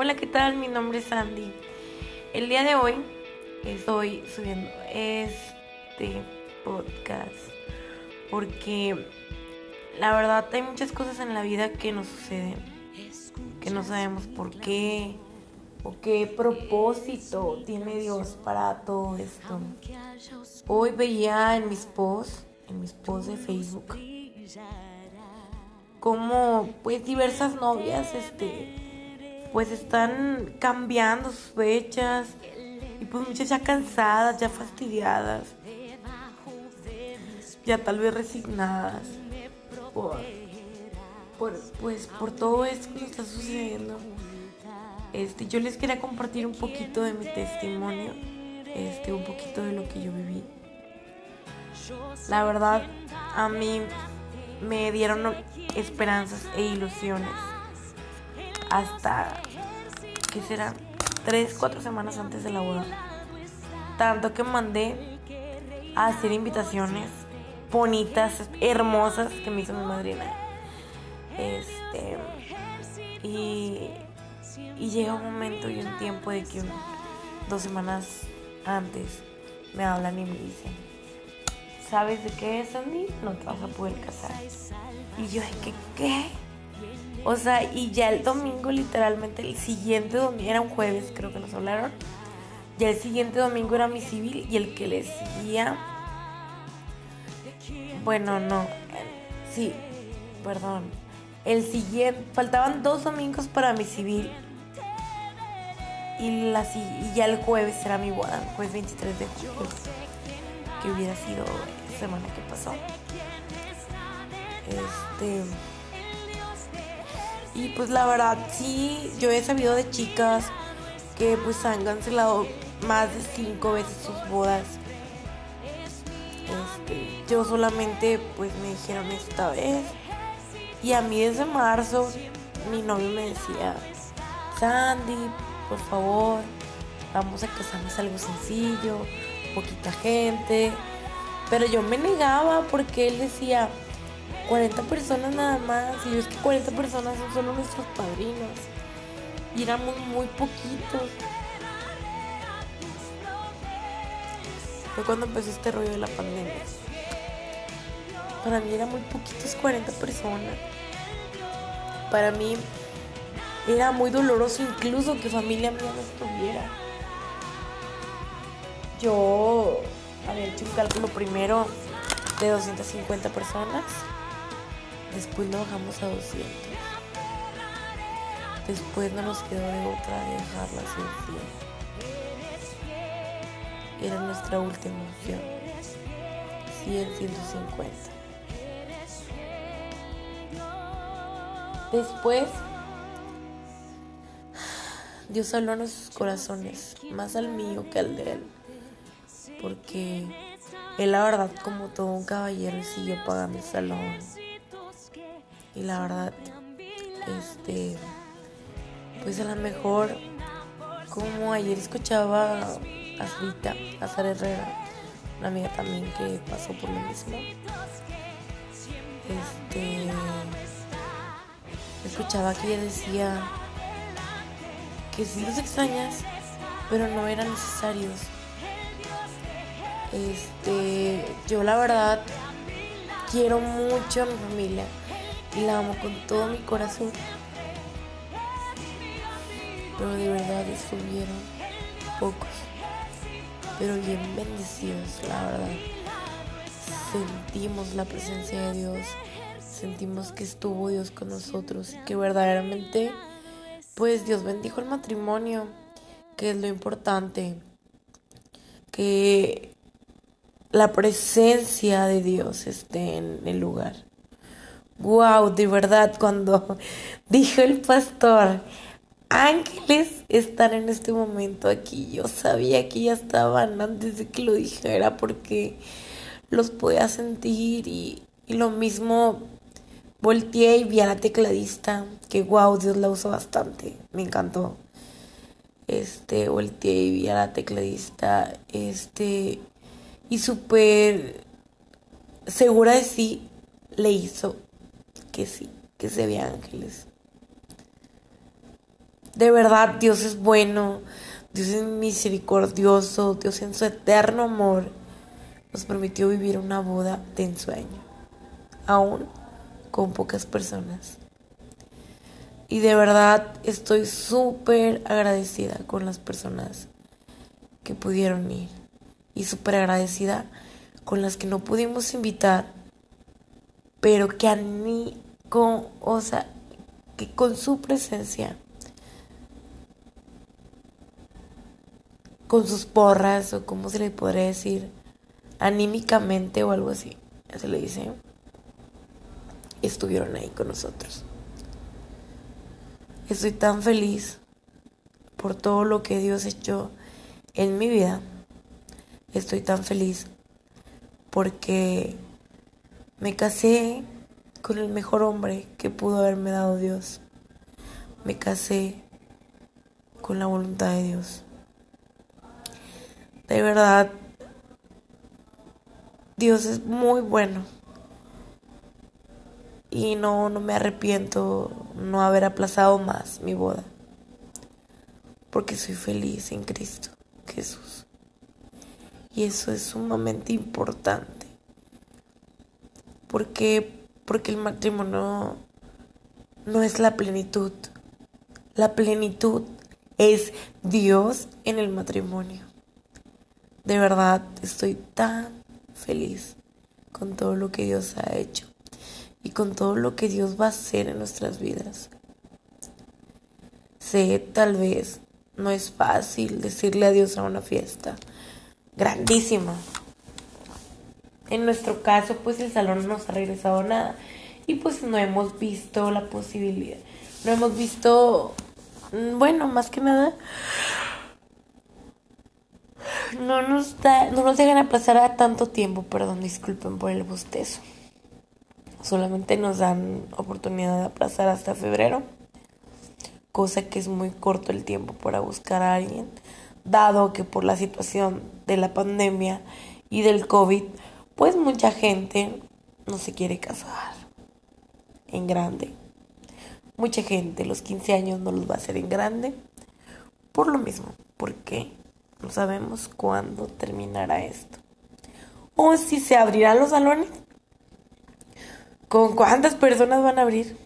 Hola, ¿qué tal? Mi nombre es Sandy. El día de hoy estoy subiendo este podcast porque la verdad hay muchas cosas en la vida que nos suceden, que no sabemos por qué o qué propósito tiene Dios para todo esto. Hoy veía en mis posts, en mis posts de Facebook, como pues diversas novias este pues están cambiando sus fechas y pues muchas ya cansadas, ya fastidiadas, ya tal vez resignadas por, pues por todo esto que está sucediendo. Este, yo les quería compartir un poquito de mi testimonio, este, un poquito de lo que yo viví. La verdad, a mí me dieron esperanzas e ilusiones hasta, ¿qué será? Tres, cuatro semanas antes de la boda. Tanto que mandé a hacer invitaciones bonitas, hermosas que me hizo mi madrina. Este, y, y llega un momento y un tiempo de que dos semanas antes me hablan y me dicen, ¿sabes de qué es, Andy? No te vas a poder casar. Y yo, ¿qué? ¿Qué? O sea, y ya el domingo, literalmente, el siguiente domingo, era un jueves, creo que nos hablaron. Ya el siguiente domingo era mi civil y el que le seguía. Bueno, no. Sí, perdón. El siguiente, faltaban dos domingos para mi civil. Y, la, y ya el jueves era mi boda, jueves 23 de julio que hubiera sido la semana que pasó. Este. Y pues la verdad, sí, yo he sabido de chicas que pues han cancelado más de cinco veces sus bodas. Este, yo solamente pues me dijeron esta vez. Y a mí desde marzo mi novio me decía, Sandy, por favor, vamos a casarnos algo sencillo poquita gente. Pero yo me negaba porque él decía, 40 personas nada más. Y es que 40 personas son solo nuestros padrinos. Y éramos muy poquitos. Fue cuando empezó este rollo de la pandemia. Para mí era muy poquitos 40 personas. Para mí era muy doloroso incluso que familia mía no estuviera yo había hecho un cálculo primero de 250 personas, después lo bajamos a 200. Después no nos quedó de otra de dejarla sin 100. Era nuestra última opción. 100, 150. Después, Dios habló a nuestros corazones, más al mío que al de él porque él la verdad como todo un caballero siguió pagando el salón y la verdad este pues a lo mejor como ayer escuchaba a Rita, a Sara Herrera, una amiga también que pasó por lo mismo. Este escuchaba que ella decía que sí los extrañas, pero no eran necesarios este, yo la verdad quiero mucho a mi familia y la amo con todo mi corazón. Pero de verdad estuvieron pocos, pero bien bendecidos, la verdad. Sentimos la presencia de Dios, sentimos que estuvo Dios con nosotros que verdaderamente, pues Dios bendijo el matrimonio, que es lo importante. Que la presencia de Dios esté en el lugar. Wow, de verdad, cuando dijo el pastor, ángeles están en este momento aquí, yo sabía que ya estaban antes de que lo dijera porque los podía sentir y, lo mismo volteé y vi a la tecladista, que wow, Dios la usó bastante, me encantó. Este, volteé y vi a la tecladista, este, y súper segura de sí le hizo que sí, que se veía ángeles. De verdad, Dios es bueno, Dios es misericordioso, Dios en su eterno amor nos permitió vivir una boda de ensueño, aún con pocas personas. Y de verdad estoy súper agradecida con las personas que pudieron ir. Y súper agradecida con las que no pudimos invitar, pero que mí, con, o sea, que con su presencia, con sus porras, o como se le podría decir, anímicamente o algo así, se le dice, estuvieron ahí con nosotros. Estoy tan feliz por todo lo que Dios hecho en mi vida. Estoy tan feliz porque me casé con el mejor hombre que pudo haberme dado Dios. Me casé con la voluntad de Dios. De verdad, Dios es muy bueno y no, no me arrepiento no haber aplazado más mi boda, porque soy feliz en Cristo Jesús. Y eso es sumamente importante, porque, porque el matrimonio no es la plenitud, la plenitud es Dios en el matrimonio. De verdad estoy tan feliz con todo lo que Dios ha hecho y con todo lo que Dios va a hacer en nuestras vidas. Sé, tal vez no es fácil decirle adiós a una fiesta grandísima. En nuestro caso, pues el salón no nos ha regresado nada y pues no hemos visto la posibilidad. No hemos visto, mm, bueno, más que nada, no nos, da, no nos dejan aplazar a tanto tiempo, perdón, disculpen por el bostezo. Solamente nos dan oportunidad de aplazar hasta febrero, cosa que es muy corto el tiempo para buscar a alguien, dado que por la situación de la pandemia y del COVID, pues mucha gente no se quiere casar en grande. Mucha gente los 15 años no los va a hacer en grande por lo mismo, porque no sabemos cuándo terminará esto. O si se abrirán los salones. ¿Con cuántas personas van a abrir?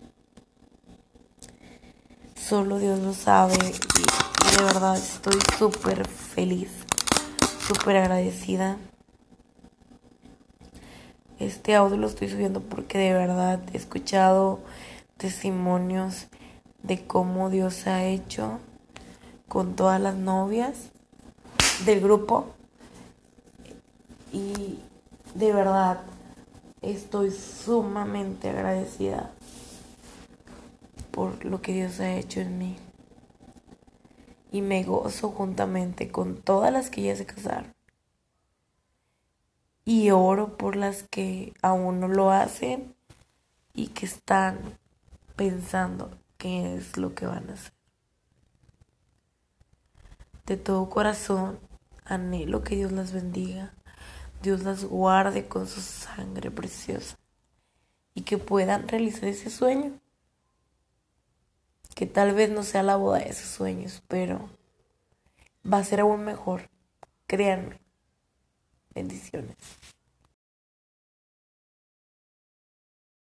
Solo Dios lo sabe y, de verdad estoy súper feliz, súper agradecida. Este audio lo estoy subiendo porque de verdad he escuchado testimonios de cómo Dios ha hecho con todas las novias del grupo. Y de verdad estoy sumamente agradecida por lo que Dios ha hecho en mí. Y me gozo juntamente con todas las que ya se casaron. Y oro por las que aún no lo hacen y que están pensando qué es lo que van a hacer. De todo corazón anhelo que Dios las bendiga, Dios las guarde con su sangre preciosa y que puedan realizar ese sueño. Que tal vez no sea la boda de esos sueños, pero va a ser aún mejor. Créanme. Bendiciones.